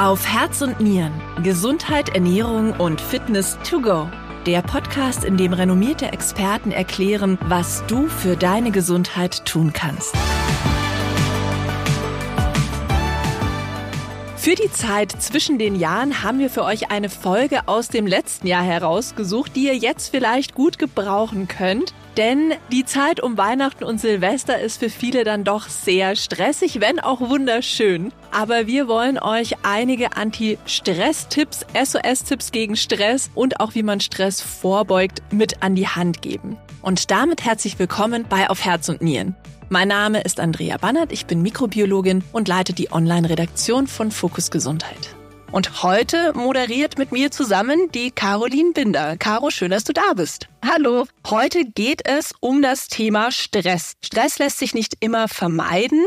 Auf Herz und Nieren. Gesundheit, Ernährung und Fitness to go. Der Podcast, in dem renommierte Experten erklären, was du für deine Gesundheit tun kannst. Für die Zeit zwischen den Jahren haben wir für euch eine Folge aus dem letzten Jahr herausgesucht, die ihr jetzt vielleicht gut gebrauchen könnt. Denn die Zeit um Weihnachten und Silvester ist für viele dann doch sehr stressig, wenn auch wunderschön. Aber wir wollen euch einige Anti-Stress-Tipps, SOS-Tipps gegen Stress und auch wie man Stress vorbeugt mit an die Hand geben. Und damit herzlich willkommen bei Auf Herz und Nieren. Mein Name ist Andrea Bannert, ich bin Mikrobiologin und leite die Online-Redaktion von Fokus Gesundheit. Und heute moderiert mit mir zusammen die Caroline Binder. Caro, schön, dass du da bist. Hallo. Heute geht es um das Thema Stress. Stress lässt sich nicht immer vermeiden,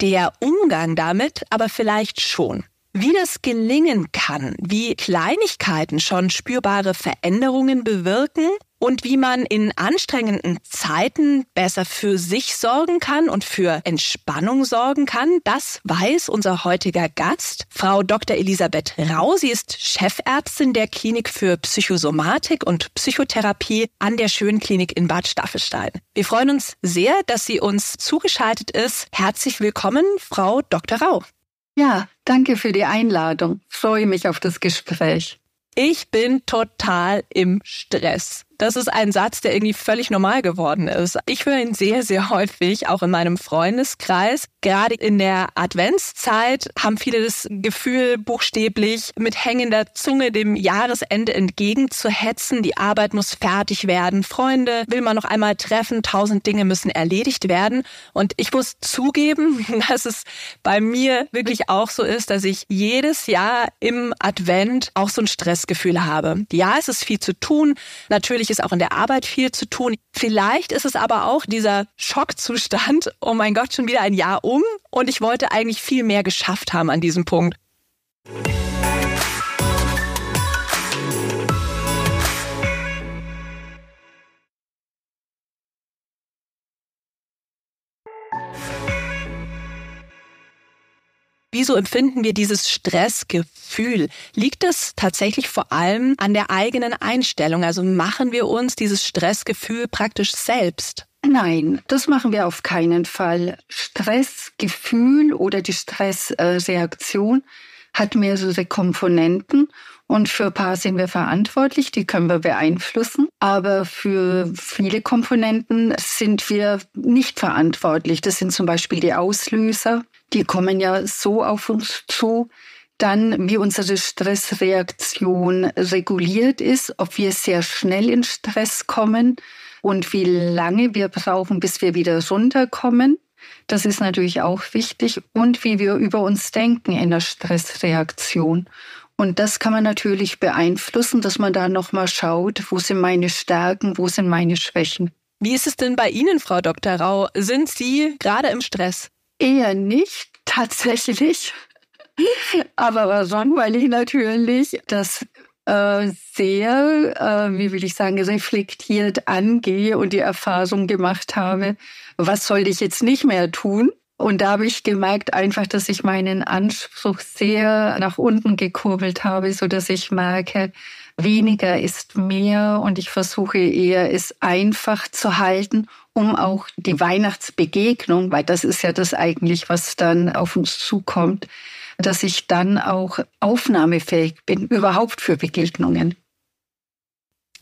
der Umgang damit aber vielleicht schon. Wie das gelingen kann, wie Kleinigkeiten schon spürbare Veränderungen bewirken und wie man in anstrengenden Zeiten besser für sich sorgen kann und für Entspannung sorgen kann, das weiß unser heutiger Gast, Frau Dr. Elisabeth Rau. Sie ist Chefärztin der Klinik für Psychosomatik und Psychotherapie an der Schönklinik in Bad Staffelstein. Wir freuen uns sehr, dass sie uns zugeschaltet ist. Herzlich willkommen, Frau Dr. Rau. Ja, danke für die Einladung. freue mich auf das Gespräch. Ich bin total im Stress. Das ist ein Satz, der irgendwie völlig normal geworden ist. Ich höre ihn sehr, sehr häufig, auch in meinem Freundeskreis. Gerade in der Adventszeit haben viele das Gefühl, buchstäblich mit hängender Zunge dem Jahresende entgegenzuhetzen. Die Arbeit muss fertig werden. Freunde will man noch einmal treffen. Tausend Dinge müssen erledigt werden. Und ich muss zugeben, dass es bei mir wirklich auch so ist, dass ich jedes Jahr im Advent auch so ein Stressgefühl habe. Ja, es ist viel zu tun. Natürlich ist auch in der Arbeit viel zu tun. Vielleicht ist es aber auch dieser Schockzustand, oh mein Gott, schon wieder ein Jahr um und ich wollte eigentlich viel mehr geschafft haben an diesem Punkt. Wieso empfinden wir dieses Stressgefühl? Liegt es tatsächlich vor allem an der eigenen Einstellung? Also machen wir uns dieses Stressgefühl praktisch selbst? Nein, das machen wir auf keinen Fall. Stressgefühl oder die Stressreaktion hat mehrere Komponenten und für ein paar sind wir verantwortlich, die können wir beeinflussen. Aber für viele Komponenten sind wir nicht verantwortlich. Das sind zum Beispiel die Auslöser, die kommen ja so auf uns zu, dann wie unsere Stressreaktion reguliert ist, ob wir sehr schnell in Stress kommen und wie lange wir brauchen, bis wir wieder runterkommen. Das ist natürlich auch wichtig und wie wir über uns denken in der Stressreaktion. Und das kann man natürlich beeinflussen, dass man da nochmal schaut, wo sind meine Stärken, wo sind meine Schwächen. Wie ist es denn bei Ihnen, Frau Dr. Rau? Sind Sie gerade im Stress? Eher nicht, tatsächlich. Aber schon, weil ich natürlich das äh, sehr, äh, wie will ich sagen, reflektiert angehe und die Erfahrung gemacht habe, was soll ich jetzt nicht mehr tun? Und da habe ich gemerkt einfach, dass ich meinen Anspruch sehr nach unten gekurbelt habe, so dass ich merke, weniger ist mehr und ich versuche eher es einfach zu halten, um auch die Weihnachtsbegegnung, weil das ist ja das eigentlich, was dann auf uns zukommt, dass ich dann auch aufnahmefähig bin, überhaupt für Begegnungen.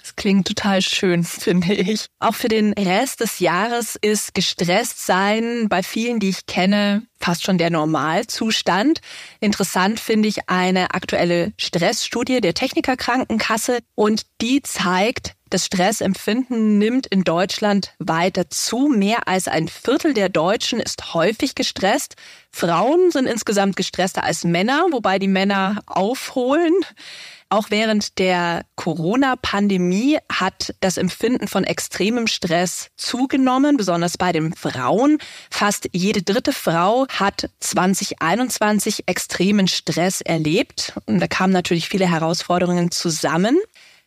Das klingt total schön, finde ich. Auch für den Rest des Jahres ist gestresst sein bei vielen, die ich kenne, fast schon der Normalzustand. Interessant finde ich eine aktuelle Stressstudie der Technikerkrankenkasse und die zeigt, das Stressempfinden nimmt in Deutschland weiter zu. Mehr als ein Viertel der Deutschen ist häufig gestresst. Frauen sind insgesamt gestresster als Männer, wobei die Männer aufholen. Auch während der Corona-Pandemie hat das Empfinden von extremem Stress zugenommen, besonders bei den Frauen. Fast jede dritte Frau hat 2021 extremen Stress erlebt. Und da kamen natürlich viele Herausforderungen zusammen.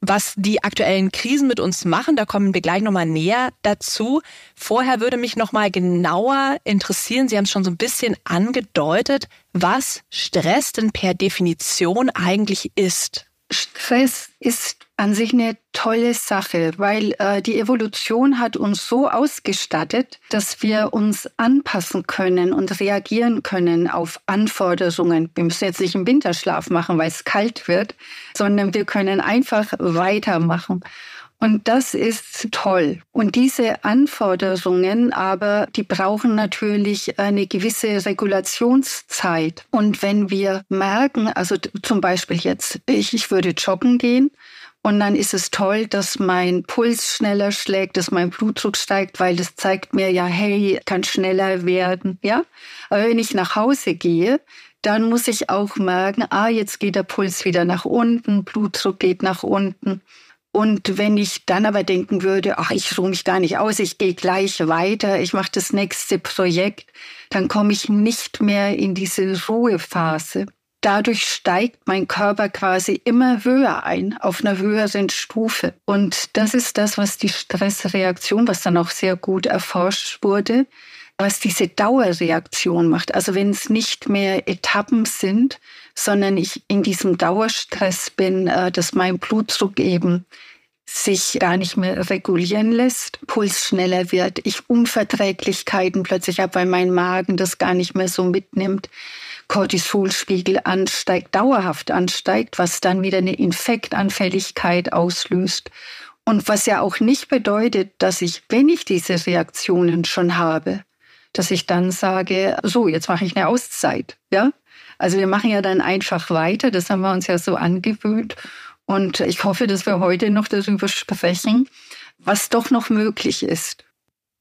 Was die aktuellen Krisen mit uns machen. Da kommen wir gleich nochmal näher dazu. Vorher würde mich nochmal genauer interessieren, Sie haben es schon so ein bisschen angedeutet, was Stress denn per Definition eigentlich ist. Stress ist an sich eine tolle Sache, weil äh, die Evolution hat uns so ausgestattet, dass wir uns anpassen können und reagieren können auf Anforderungen. Wir müssen jetzt nicht einen Winterschlaf machen, weil es kalt wird, sondern wir können einfach weitermachen. Und das ist toll. Und diese Anforderungen aber, die brauchen natürlich eine gewisse Regulationszeit. Und wenn wir merken, also zum Beispiel jetzt, ich, ich würde joggen gehen, und dann ist es toll, dass mein Puls schneller schlägt, dass mein Blutdruck steigt, weil das zeigt mir ja, hey, kann schneller werden, ja. Aber wenn ich nach Hause gehe, dann muss ich auch merken, ah, jetzt geht der Puls wieder nach unten, Blutdruck geht nach unten. Und wenn ich dann aber denken würde, ach, ich ruhe mich gar nicht aus, ich gehe gleich weiter, ich mache das nächste Projekt, dann komme ich nicht mehr in diese Ruhephase. Dadurch steigt mein Körper quasi immer höher ein, auf einer höheren Stufe. Und das ist das, was die Stressreaktion, was dann auch sehr gut erforscht wurde, was diese Dauerreaktion macht. Also wenn es nicht mehr Etappen sind, sondern ich in diesem Dauerstress bin, äh, dass mein Blutdruck eben sich gar nicht mehr regulieren lässt, Puls schneller wird, ich Unverträglichkeiten plötzlich habe, weil mein Magen das gar nicht mehr so mitnimmt, Cortisolspiegel ansteigt, dauerhaft ansteigt, was dann wieder eine Infektanfälligkeit auslöst. Und was ja auch nicht bedeutet, dass ich, wenn ich diese Reaktionen schon habe, dass ich dann sage, so, jetzt mache ich eine Auszeit, ja? Also wir machen ja dann einfach weiter, das haben wir uns ja so angewöhnt. Und ich hoffe, dass wir heute noch darüber sprechen, was doch noch möglich ist.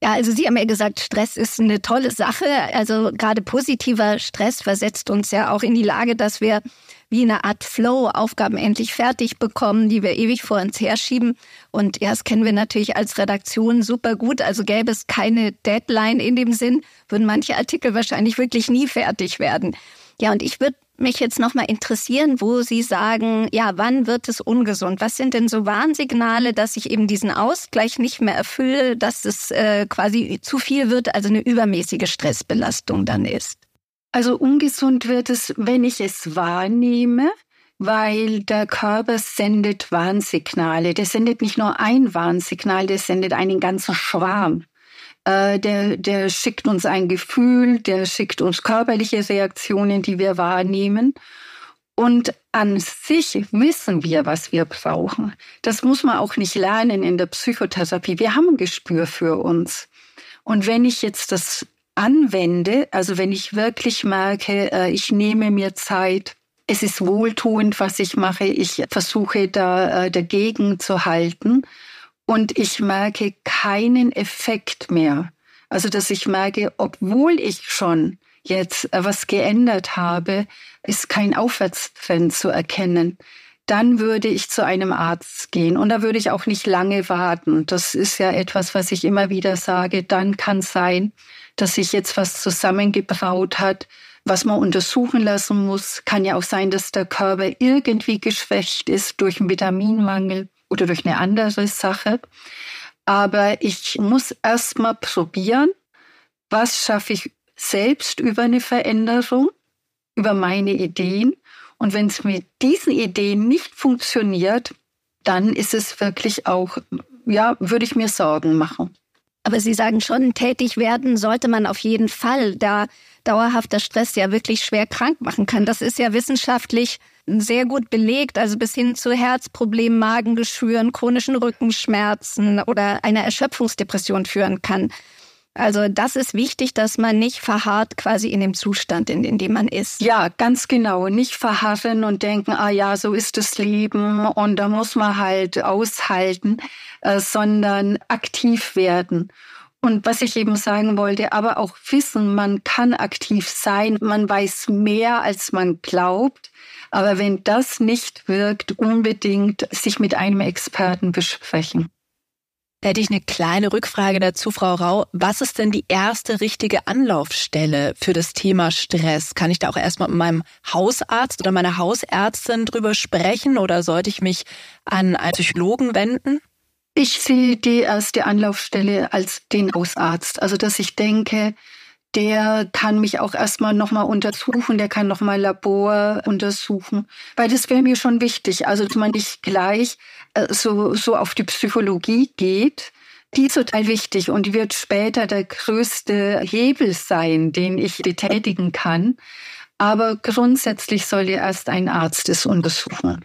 Ja, also Sie haben ja gesagt, Stress ist eine tolle Sache. Also gerade positiver Stress versetzt uns ja auch in die Lage, dass wir wie eine Art Flow Aufgaben endlich fertig bekommen, die wir ewig vor uns herschieben. Und ja, das kennen wir natürlich als Redaktion super gut. Also gäbe es keine Deadline in dem Sinn, würden manche Artikel wahrscheinlich wirklich nie fertig werden. Ja, und ich würde mich jetzt nochmal interessieren, wo Sie sagen, ja, wann wird es ungesund? Was sind denn so Warnsignale, dass ich eben diesen Ausgleich nicht mehr erfülle, dass es äh, quasi zu viel wird, also eine übermäßige Stressbelastung dann ist? Also ungesund wird es, wenn ich es wahrnehme, weil der Körper sendet Warnsignale. Der sendet nicht nur ein Warnsignal, der sendet einen ganzen Schwarm. Äh, der, der schickt uns ein Gefühl, der schickt uns körperliche Reaktionen, die wir wahrnehmen. Und an sich wissen wir, was wir brauchen. Das muss man auch nicht lernen in der Psychotherapie. Wir haben ein Gespür für uns. Und wenn ich jetzt das anwende, also wenn ich wirklich merke, äh, ich nehme mir Zeit, es ist wohltuend, was ich mache, ich versuche da äh, dagegen zu halten, und ich merke keinen Effekt mehr. Also, dass ich merke, obwohl ich schon jetzt äh, was geändert habe, ist kein Aufwärtstrend zu erkennen. Dann würde ich zu einem Arzt gehen und da würde ich auch nicht lange warten. Das ist ja etwas, was ich immer wieder sage. Dann kann sein, dass sich jetzt was zusammengebraut hat, was man untersuchen lassen muss. Kann ja auch sein, dass der Körper irgendwie geschwächt ist durch einen Vitaminmangel oder durch eine andere Sache. Aber ich muss erst mal probieren, was schaffe ich selbst über eine Veränderung, über meine Ideen. Und wenn es mit diesen Ideen nicht funktioniert, dann ist es wirklich auch, ja, würde ich mir Sorgen machen. Aber Sie sagen schon, tätig werden sollte man auf jeden Fall, da dauerhafter Stress ja wirklich schwer krank machen kann. Das ist ja wissenschaftlich sehr gut belegt, also bis hin zu Herzproblemen, Magengeschwüren, chronischen Rückenschmerzen oder einer Erschöpfungsdepression führen kann. Also das ist wichtig, dass man nicht verharrt quasi in dem Zustand, in, in dem man ist. Ja, ganz genau. Nicht verharren und denken, ah ja, so ist das Leben und da muss man halt aushalten, äh, sondern aktiv werden. Und was ich eben sagen wollte, aber auch wissen, man kann aktiv sein, man weiß mehr, als man glaubt. Aber wenn das nicht wirkt, unbedingt sich mit einem Experten besprechen. Da hätte ich eine kleine Rückfrage dazu, Frau Rau. Was ist denn die erste richtige Anlaufstelle für das Thema Stress? Kann ich da auch erstmal mit meinem Hausarzt oder meiner Hausärztin drüber sprechen oder sollte ich mich an einen Psychologen wenden? Ich sehe die erste Anlaufstelle als den Hausarzt. Also, dass ich denke, der kann mich auch erstmal nochmal untersuchen, der kann nochmal Labor untersuchen, weil das wäre mir schon wichtig, also dass man nicht gleich äh, so, so auf die Psychologie geht, die ist total wichtig und wird später der größte Hebel sein, den ich betätigen kann. Aber grundsätzlich soll ja erst ein Arzt es untersuchen.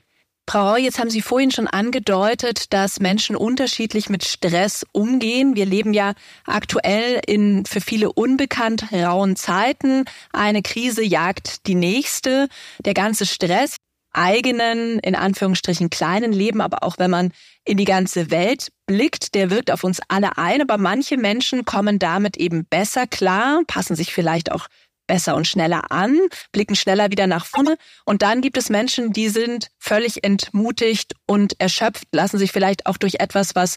Frau Rau, jetzt haben Sie vorhin schon angedeutet, dass Menschen unterschiedlich mit Stress umgehen. Wir leben ja aktuell in für viele unbekannt rauen Zeiten. Eine Krise jagt die nächste. Der ganze Stress eigenen, in Anführungsstrichen kleinen Leben, aber auch wenn man in die ganze Welt blickt, der wirkt auf uns alle ein. Aber manche Menschen kommen damit eben besser klar, passen sich vielleicht auch besser und schneller an, blicken schneller wieder nach vorne. Und dann gibt es Menschen, die sind völlig entmutigt und erschöpft, lassen sich vielleicht auch durch etwas, was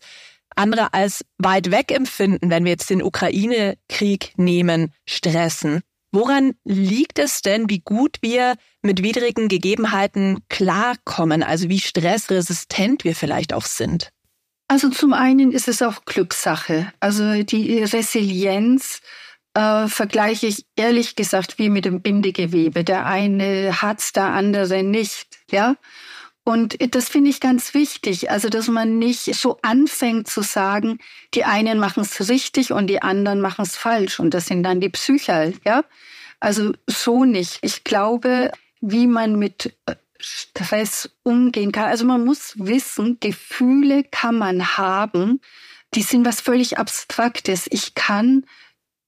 andere als weit weg empfinden, wenn wir jetzt den Ukraine-Krieg nehmen, stressen. Woran liegt es denn, wie gut wir mit widrigen Gegebenheiten klarkommen, also wie stressresistent wir vielleicht auch sind? Also zum einen ist es auch Glückssache. Also die Resilienz äh, vergleiche ich ehrlich gesagt wie mit dem Bindegewebe. Der eine hat's, der andere nicht, ja. Und das finde ich ganz wichtig, also dass man nicht so anfängt zu sagen, die einen machen es richtig und die anderen machen es falsch und das sind dann die Psycher, ja. Also so nicht. Ich glaube, wie man mit äh, Stress umgehen kann. Also man muss wissen, Gefühle kann man haben, die sind was völlig Abstraktes. Ich kann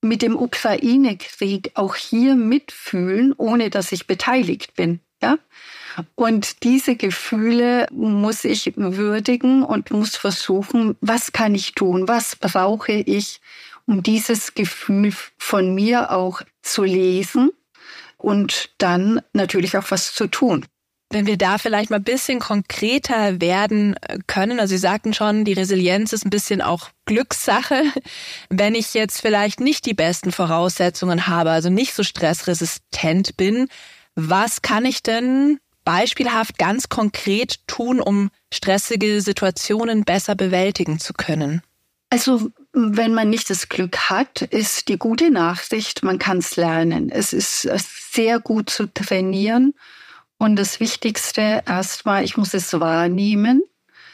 mit dem Ukraine-Krieg auch hier mitfühlen, ohne dass ich beteiligt bin. Ja? Und diese Gefühle muss ich würdigen und muss versuchen, was kann ich tun? Was brauche ich, um dieses Gefühl von mir auch zu lesen und dann natürlich auch was zu tun. Wenn wir da vielleicht mal ein bisschen konkreter werden äh, können, also Sie sagten schon, die Resilienz ist ein bisschen auch Glückssache. Wenn ich jetzt vielleicht nicht die besten Voraussetzungen habe, also nicht so stressresistent bin, was kann ich denn beispielhaft ganz konkret tun, um stressige Situationen besser bewältigen zu können? Also wenn man nicht das Glück hat, ist die gute Nachricht, man kann es lernen. Es ist äh, sehr gut zu trainieren und das Wichtigste erstmal, ich muss es wahrnehmen.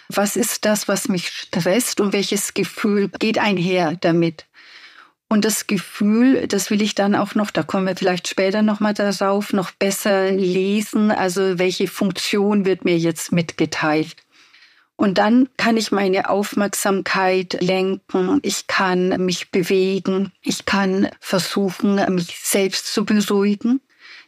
Was ist das, was mich stresst und welches Gefühl geht einher damit? Und das Gefühl, das will ich dann auch noch, da kommen wir vielleicht später nochmal darauf, noch besser lesen. Also welche Funktion wird mir jetzt mitgeteilt? Und dann kann ich meine Aufmerksamkeit lenken. Ich kann mich bewegen. Ich kann versuchen, mich selbst zu beruhigen.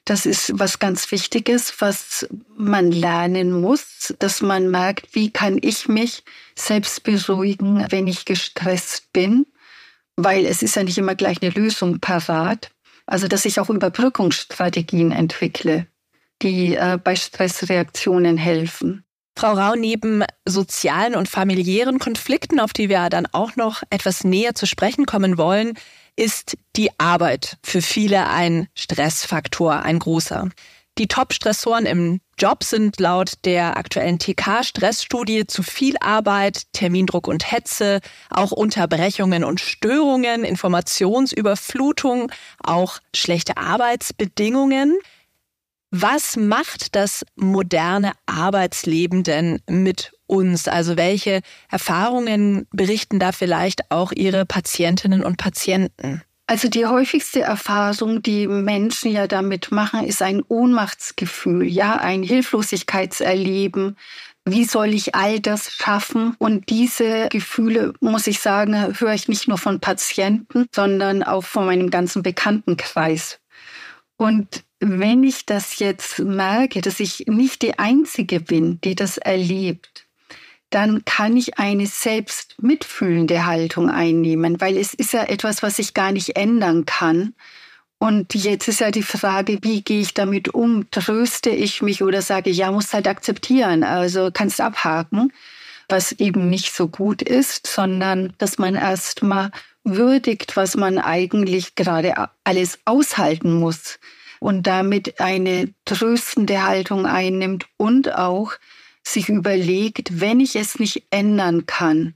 Das ist was ganz Wichtiges, was man lernen muss, dass man merkt, wie kann ich mich selbst beruhigen, wenn ich gestresst bin, weil es ist ja nicht immer gleich eine Lösung parat. Also, dass ich auch Überbrückungsstrategien entwickle, die äh, bei Stressreaktionen helfen. Frau Rau, neben sozialen und familiären Konflikten, auf die wir dann auch noch etwas näher zu sprechen kommen wollen, ist die Arbeit für viele ein Stressfaktor, ein großer. Die Top-Stressoren im Job sind laut der aktuellen TK-Stressstudie zu viel Arbeit, Termindruck und Hetze, auch Unterbrechungen und Störungen, Informationsüberflutung, auch schlechte Arbeitsbedingungen. Was macht das moderne Arbeitsleben denn mit uns? Also welche Erfahrungen berichten da vielleicht auch Ihre Patientinnen und Patienten? Also die häufigste Erfahrung, die Menschen ja damit machen, ist ein Ohnmachtsgefühl, ja, ein Hilflosigkeitserleben. Wie soll ich all das schaffen? Und diese Gefühle, muss ich sagen, höre ich nicht nur von Patienten, sondern auch von meinem ganzen Bekanntenkreis. Und wenn ich das jetzt merke, dass ich nicht die Einzige bin, die das erlebt, dann kann ich eine selbst mitfühlende Haltung einnehmen, weil es ist ja etwas, was ich gar nicht ändern kann. Und jetzt ist ja die Frage, wie gehe ich damit um? Tröste ich mich oder sage, ja, muss halt akzeptieren, also kannst abhaken. was eben nicht so gut ist, sondern dass man erstmal würdigt, was man eigentlich gerade alles aushalten muss und damit eine tröstende Haltung einnimmt und auch sich überlegt, wenn ich es nicht ändern kann,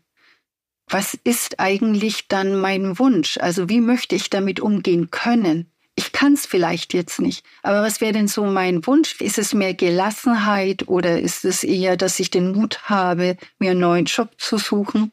was ist eigentlich dann mein Wunsch? Also wie möchte ich damit umgehen können? Ich kann es vielleicht jetzt nicht, aber was wäre denn so mein Wunsch? Ist es mehr Gelassenheit oder ist es eher, dass ich den Mut habe, mir einen neuen Job zu suchen?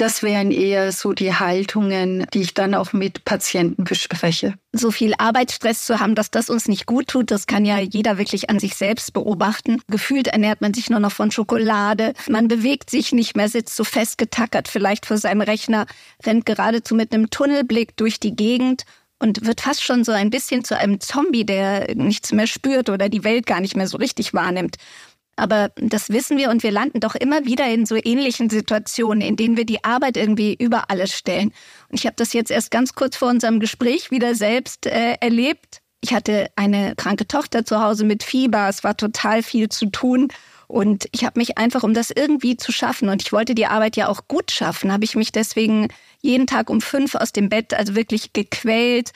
Das wären eher so die Haltungen, die ich dann auch mit Patienten bespreche. So viel Arbeitsstress zu haben, dass das uns nicht gut tut, das kann ja jeder wirklich an sich selbst beobachten. Gefühlt ernährt man sich nur noch von Schokolade. Man bewegt sich nicht mehr, sitzt so festgetackert vielleicht vor seinem Rechner, rennt geradezu mit einem Tunnelblick durch die Gegend und wird fast schon so ein bisschen zu einem Zombie, der nichts mehr spürt oder die Welt gar nicht mehr so richtig wahrnimmt. Aber das wissen wir und wir landen doch immer wieder in so ähnlichen Situationen, in denen wir die Arbeit irgendwie über alles stellen. Und ich habe das jetzt erst ganz kurz vor unserem Gespräch wieder selbst äh, erlebt. Ich hatte eine kranke Tochter zu Hause mit Fieber. Es war total viel zu tun. Und ich habe mich einfach, um das irgendwie zu schaffen, und ich wollte die Arbeit ja auch gut schaffen, habe ich mich deswegen jeden Tag um fünf aus dem Bett, also wirklich gequält.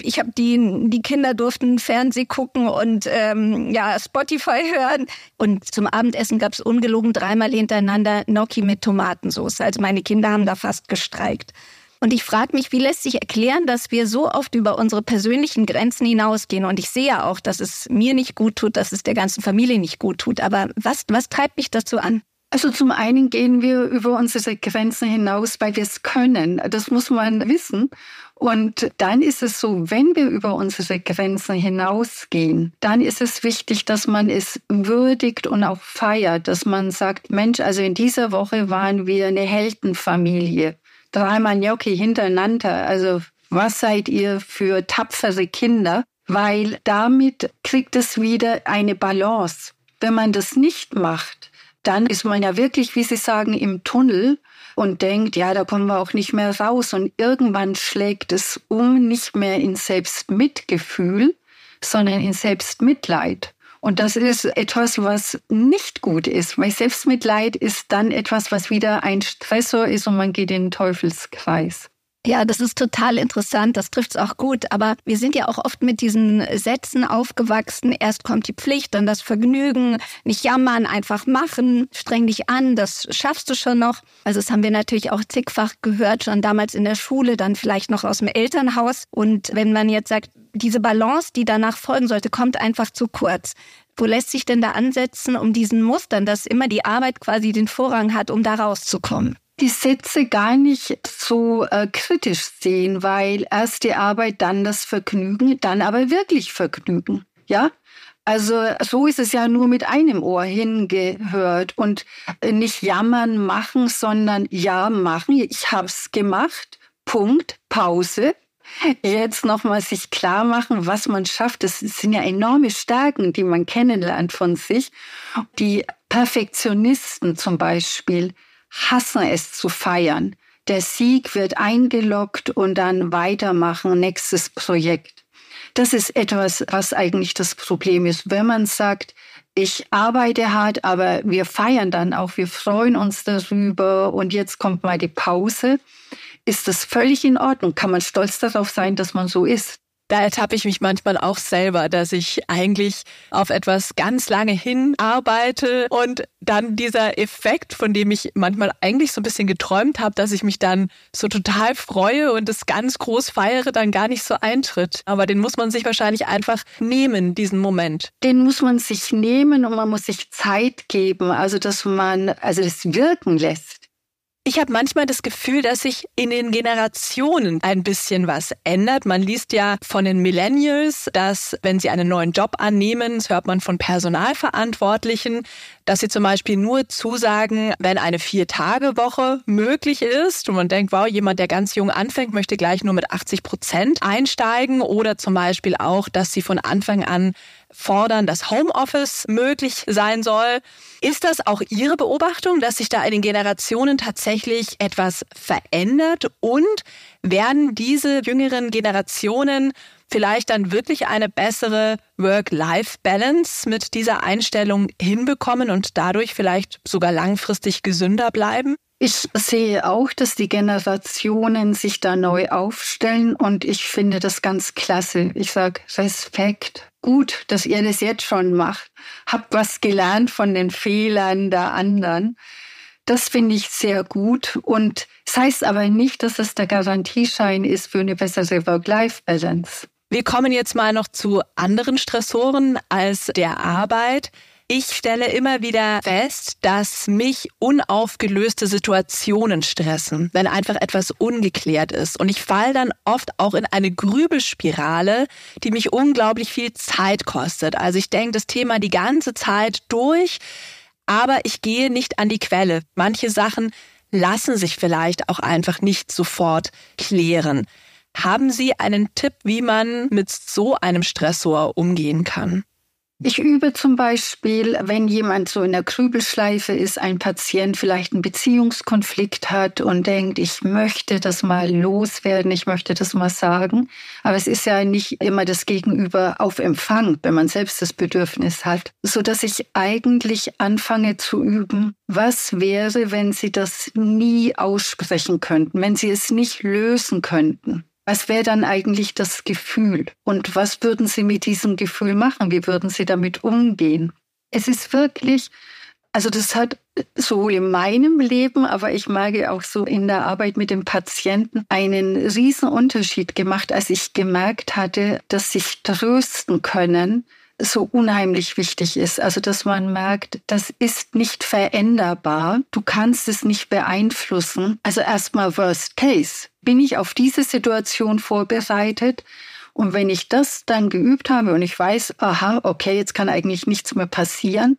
Ich habe die, die Kinder durften Fernseh gucken und ähm, ja Spotify hören. Und zum Abendessen gab es ungelogen dreimal hintereinander Gnocchi mit Tomatensauce. Also meine Kinder haben da fast gestreikt. Und ich frage mich, wie lässt sich erklären, dass wir so oft über unsere persönlichen Grenzen hinausgehen? Und ich sehe ja auch, dass es mir nicht gut tut, dass es der ganzen Familie nicht gut tut. Aber was, was treibt mich dazu an? Also zum einen gehen wir über unsere Grenzen hinaus, weil wir es können. Das muss man wissen. Und dann ist es so, wenn wir über unsere Grenzen hinausgehen, dann ist es wichtig, dass man es würdigt und auch feiert, dass man sagt, Mensch, also in dieser Woche waren wir eine Heldenfamilie dreimal Gnocchi hintereinander. Also was seid ihr für tapfere Kinder? Weil damit kriegt es wieder eine Balance. Wenn man das nicht macht, dann ist man ja wirklich, wie Sie sagen, im Tunnel und denkt, ja, da kommen wir auch nicht mehr raus. Und irgendwann schlägt es um, nicht mehr in Selbstmitgefühl, sondern in Selbstmitleid. Und das ist etwas, was nicht gut ist, weil Selbstmitleid ist dann etwas, was wieder ein Stressor ist und man geht in den Teufelskreis. Ja, das ist total interessant, das trifft's auch gut. Aber wir sind ja auch oft mit diesen Sätzen aufgewachsen. Erst kommt die Pflicht, dann das Vergnügen, nicht jammern, einfach machen, streng dich an, das schaffst du schon noch. Also das haben wir natürlich auch zigfach gehört, schon damals in der Schule, dann vielleicht noch aus dem Elternhaus. Und wenn man jetzt sagt, diese Balance, die danach folgen sollte, kommt einfach zu kurz. Wo lässt sich denn da ansetzen, um diesen Mustern, dass immer die Arbeit quasi den Vorrang hat, um da rauszukommen? Die Sätze gar nicht so äh, kritisch sehen, weil erst die Arbeit, dann das Vergnügen, dann aber wirklich Vergnügen. Ja, also so ist es ja nur mit einem Ohr hingehört und nicht jammern, machen, sondern ja machen. Ich hab's gemacht. Punkt. Pause jetzt nochmal sich klar machen, was man schafft. Das sind ja enorme Stärken, die man kennenlernt von sich. Die Perfektionisten zum Beispiel hassen es zu feiern. Der Sieg wird eingeloggt und dann weitermachen, nächstes Projekt. Das ist etwas, was eigentlich das Problem ist. Wenn man sagt, ich arbeite hart, aber wir feiern dann auch, wir freuen uns darüber und jetzt kommt mal die Pause, ist das völlig in Ordnung. Kann man stolz darauf sein, dass man so ist. Da ertappe ich mich manchmal auch selber, dass ich eigentlich auf etwas ganz lange hinarbeite und dann dieser Effekt, von dem ich manchmal eigentlich so ein bisschen geträumt habe, dass ich mich dann so total freue und es ganz groß feiere, dann gar nicht so eintritt. Aber den muss man sich wahrscheinlich einfach nehmen, diesen Moment. Den muss man sich nehmen und man muss sich Zeit geben, also dass man also das wirken lässt. Ich habe manchmal das Gefühl, dass sich in den Generationen ein bisschen was ändert. Man liest ja von den Millennials, dass wenn sie einen neuen Job annehmen, das hört man von Personalverantwortlichen, dass sie zum Beispiel nur zusagen, wenn eine Vier-Tage-Woche möglich ist. Und man denkt, wow, jemand, der ganz jung anfängt, möchte gleich nur mit 80 Prozent einsteigen. Oder zum Beispiel auch, dass sie von Anfang an fordern, dass Homeoffice möglich sein soll. Ist das auch Ihre Beobachtung, dass sich da in den Generationen tatsächlich etwas verändert und werden diese jüngeren Generationen vielleicht dann wirklich eine bessere Work-Life-Balance mit dieser Einstellung hinbekommen und dadurch vielleicht sogar langfristig gesünder bleiben? Ich sehe auch, dass die Generationen sich da neu aufstellen und ich finde das ganz klasse. Ich sage Respekt. Gut, dass ihr das jetzt schon macht. Habt was gelernt von den Fehlern der anderen. Das finde ich sehr gut. Und es das heißt aber nicht, dass es der Garantieschein ist für eine bessere Work-Life-Balance. Wir kommen jetzt mal noch zu anderen Stressoren als der Arbeit. Ich stelle immer wieder fest, dass mich unaufgelöste Situationen stressen, wenn einfach etwas ungeklärt ist. Und ich falle dann oft auch in eine Grübelspirale, die mich unglaublich viel Zeit kostet. Also ich denke das Thema die ganze Zeit durch, aber ich gehe nicht an die Quelle. Manche Sachen lassen sich vielleicht auch einfach nicht sofort klären. Haben Sie einen Tipp, wie man mit so einem Stressor umgehen kann? Ich übe zum Beispiel, wenn jemand so in der Krübelschleife ist, ein Patient vielleicht einen Beziehungskonflikt hat und denkt, ich möchte das mal loswerden, ich möchte das mal sagen. Aber es ist ja nicht immer das Gegenüber auf Empfang, wenn man selbst das Bedürfnis hat, so dass ich eigentlich anfange zu üben, was wäre, wenn Sie das nie aussprechen könnten, wenn Sie es nicht lösen könnten. Was wäre dann eigentlich das Gefühl? Und was würden Sie mit diesem Gefühl machen? Wie würden Sie damit umgehen? Es ist wirklich, also das hat sowohl in meinem Leben, aber ich merke auch so in der Arbeit mit dem Patienten einen riesen Unterschied gemacht, als ich gemerkt hatte, dass sich trösten können so unheimlich wichtig ist. Also, dass man merkt, das ist nicht veränderbar. Du kannst es nicht beeinflussen. Also erstmal Worst Case. Bin ich auf diese Situation vorbereitet? Und wenn ich das dann geübt habe und ich weiß, aha, okay, jetzt kann eigentlich nichts mehr passieren,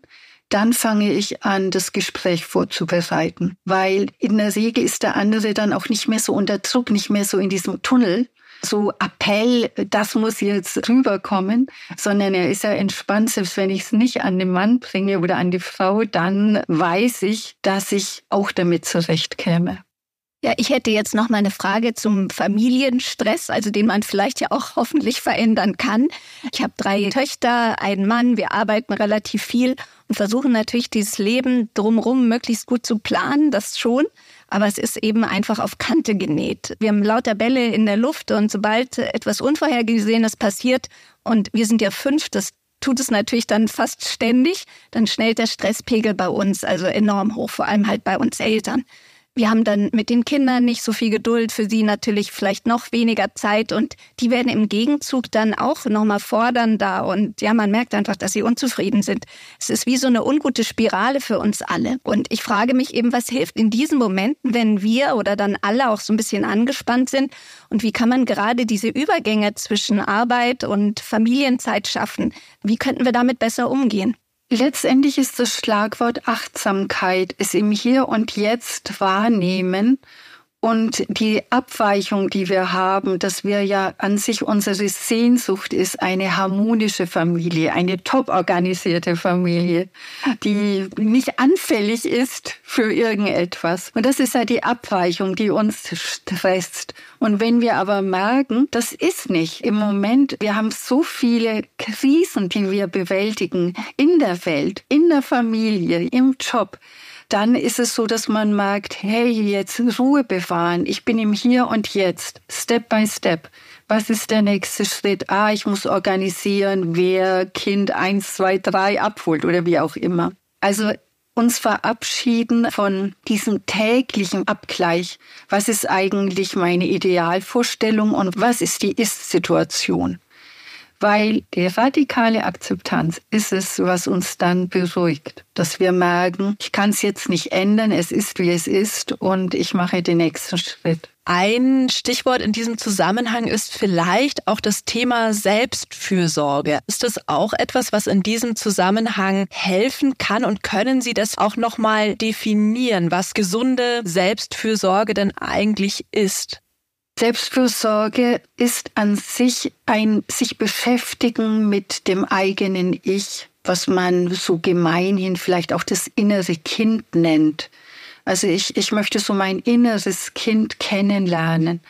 dann fange ich an, das Gespräch vorzubereiten. Weil in der Regel ist der andere dann auch nicht mehr so unter Druck, nicht mehr so in diesem Tunnel, so Appell, das muss jetzt rüberkommen, sondern er ist ja entspannt, selbst wenn ich es nicht an den Mann bringe oder an die Frau, dann weiß ich, dass ich auch damit zurechtkäme. Ja, ich hätte jetzt noch mal eine Frage zum Familienstress, also den man vielleicht ja auch hoffentlich verändern kann. Ich habe drei Töchter, einen Mann, wir arbeiten relativ viel und versuchen natürlich dieses Leben drumherum möglichst gut zu planen, das schon aber es ist eben einfach auf Kante genäht. Wir haben lauter Bälle in der Luft und sobald etwas Unvorhergesehenes passiert und wir sind ja fünf, das tut es natürlich dann fast ständig, dann schnellt der Stresspegel bei uns also enorm hoch, vor allem halt bei uns Eltern. Wir haben dann mit den Kindern nicht so viel Geduld, für sie natürlich vielleicht noch weniger Zeit und die werden im Gegenzug dann auch nochmal fordern da und ja, man merkt einfach, dass sie unzufrieden sind. Es ist wie so eine ungute Spirale für uns alle. Und ich frage mich eben, was hilft in diesen Momenten, wenn wir oder dann alle auch so ein bisschen angespannt sind und wie kann man gerade diese Übergänge zwischen Arbeit und Familienzeit schaffen? Wie könnten wir damit besser umgehen? Letztendlich ist das Schlagwort Achtsamkeit, es im Hier und Jetzt wahrnehmen und die Abweichung, die wir haben, dass wir ja an sich unsere Sehnsucht ist, eine harmonische Familie, eine top organisierte Familie, die nicht anfällig ist für irgendetwas. Und das ist ja die Abweichung, die uns stresst. Und wenn wir aber merken, das ist nicht im Moment, wir haben so viele Krisen, die wir bewältigen in der Welt, in der Familie, im Job, dann ist es so, dass man merkt, hey, jetzt Ruhe bewahren. Ich bin im Hier und Jetzt, Step by Step. Was ist der nächste Schritt? Ah, ich muss organisieren, wer Kind eins, zwei, drei abholt oder wie auch immer. Also uns verabschieden von diesem täglichen Abgleich. Was ist eigentlich meine Idealvorstellung und was ist die Ist-Situation? Weil die radikale Akzeptanz ist es, was uns dann beruhigt, dass wir merken, ich kann es jetzt nicht ändern, es ist, wie es ist und ich mache den nächsten Schritt. Ein Stichwort in diesem Zusammenhang ist vielleicht auch das Thema Selbstfürsorge. Ist das auch etwas, was in diesem Zusammenhang helfen kann und können Sie das auch nochmal definieren, was gesunde Selbstfürsorge denn eigentlich ist? Selbstfürsorge ist an sich ein sich beschäftigen mit dem eigenen Ich, was man so gemeinhin vielleicht auch das innere Kind nennt. Also ich, ich möchte so mein inneres Kind kennenlernen.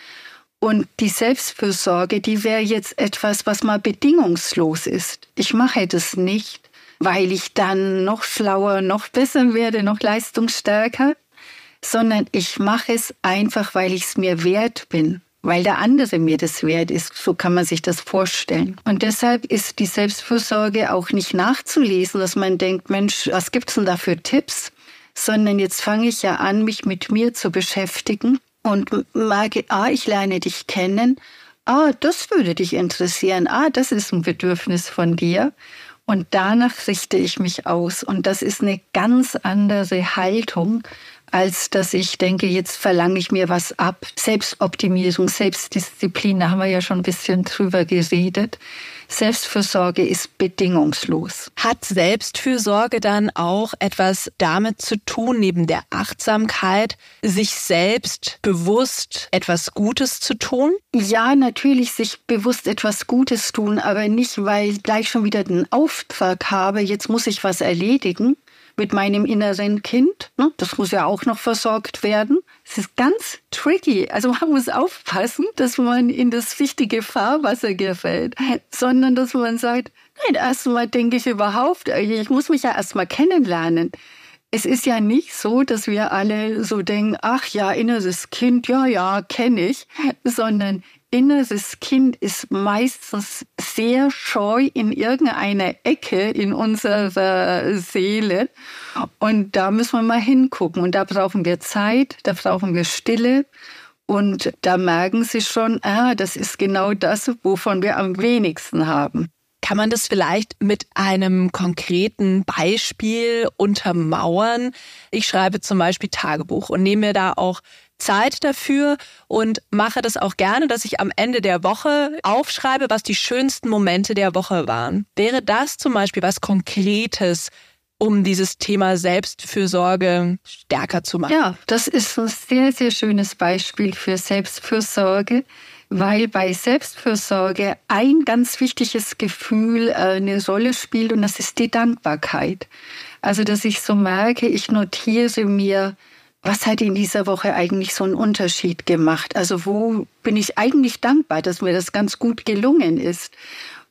Und die Selbstfürsorge, die wäre jetzt etwas, was mal bedingungslos ist. Ich mache das nicht, weil ich dann noch schlauer, noch besser werde, noch leistungsstärker, sondern ich mache es einfach, weil ich es mir wert bin, weil der andere mir das wert ist. So kann man sich das vorstellen. Und deshalb ist die Selbstfürsorge auch nicht nachzulesen, dass man denkt, Mensch, was gibt's denn da für Tipps? Sondern jetzt fange ich ja an, mich mit mir zu beschäftigen und merke, ah, ich lerne dich kennen. Ah, das würde dich interessieren. Ah, das ist ein Bedürfnis von dir. Und danach richte ich mich aus. Und das ist eine ganz andere Haltung, als dass ich denke, jetzt verlange ich mir was ab. Selbstoptimierung, Selbstdisziplin, da haben wir ja schon ein bisschen drüber geredet. Selbstfürsorge ist bedingungslos. Hat Selbstfürsorge dann auch etwas damit zu tun, neben der Achtsamkeit, sich selbst bewusst etwas Gutes zu tun? Ja, natürlich sich bewusst etwas Gutes tun, aber nicht, weil ich gleich schon wieder den Auftrag habe, jetzt muss ich was erledigen, mit meinem inneren Kind. Ne? Das muss ja auch noch versorgt werden. Es ist ganz tricky. Also man muss aufpassen, dass man in das wichtige Fahrwasser gefällt, sondern dass man sagt, nein, erstmal denke ich überhaupt, ich muss mich ja erstmal kennenlernen. Es ist ja nicht so, dass wir alle so denken, ach ja, inneres Kind, ja, ja, kenne ich, sondern inneres Kind ist meistens sehr scheu in irgendeiner Ecke in unserer Seele. Und da müssen wir mal hingucken. Und da brauchen wir Zeit, da brauchen wir Stille. Und da merken Sie schon, ah, das ist genau das, wovon wir am wenigsten haben. Kann man das vielleicht mit einem konkreten Beispiel untermauern? Ich schreibe zum Beispiel Tagebuch und nehme mir da auch Zeit dafür und mache das auch gerne, dass ich am Ende der Woche aufschreibe, was die schönsten Momente der Woche waren. Wäre das zum Beispiel was Konkretes, um dieses Thema Selbstfürsorge stärker zu machen? Ja, das ist ein sehr, sehr schönes Beispiel für Selbstfürsorge, weil bei Selbstfürsorge ein ganz wichtiges Gefühl äh, eine Rolle spielt und das ist die Dankbarkeit. Also, dass ich so merke, ich notiere mir, was hat in dieser Woche eigentlich so einen Unterschied gemacht? Also wo bin ich eigentlich dankbar, dass mir das ganz gut gelungen ist?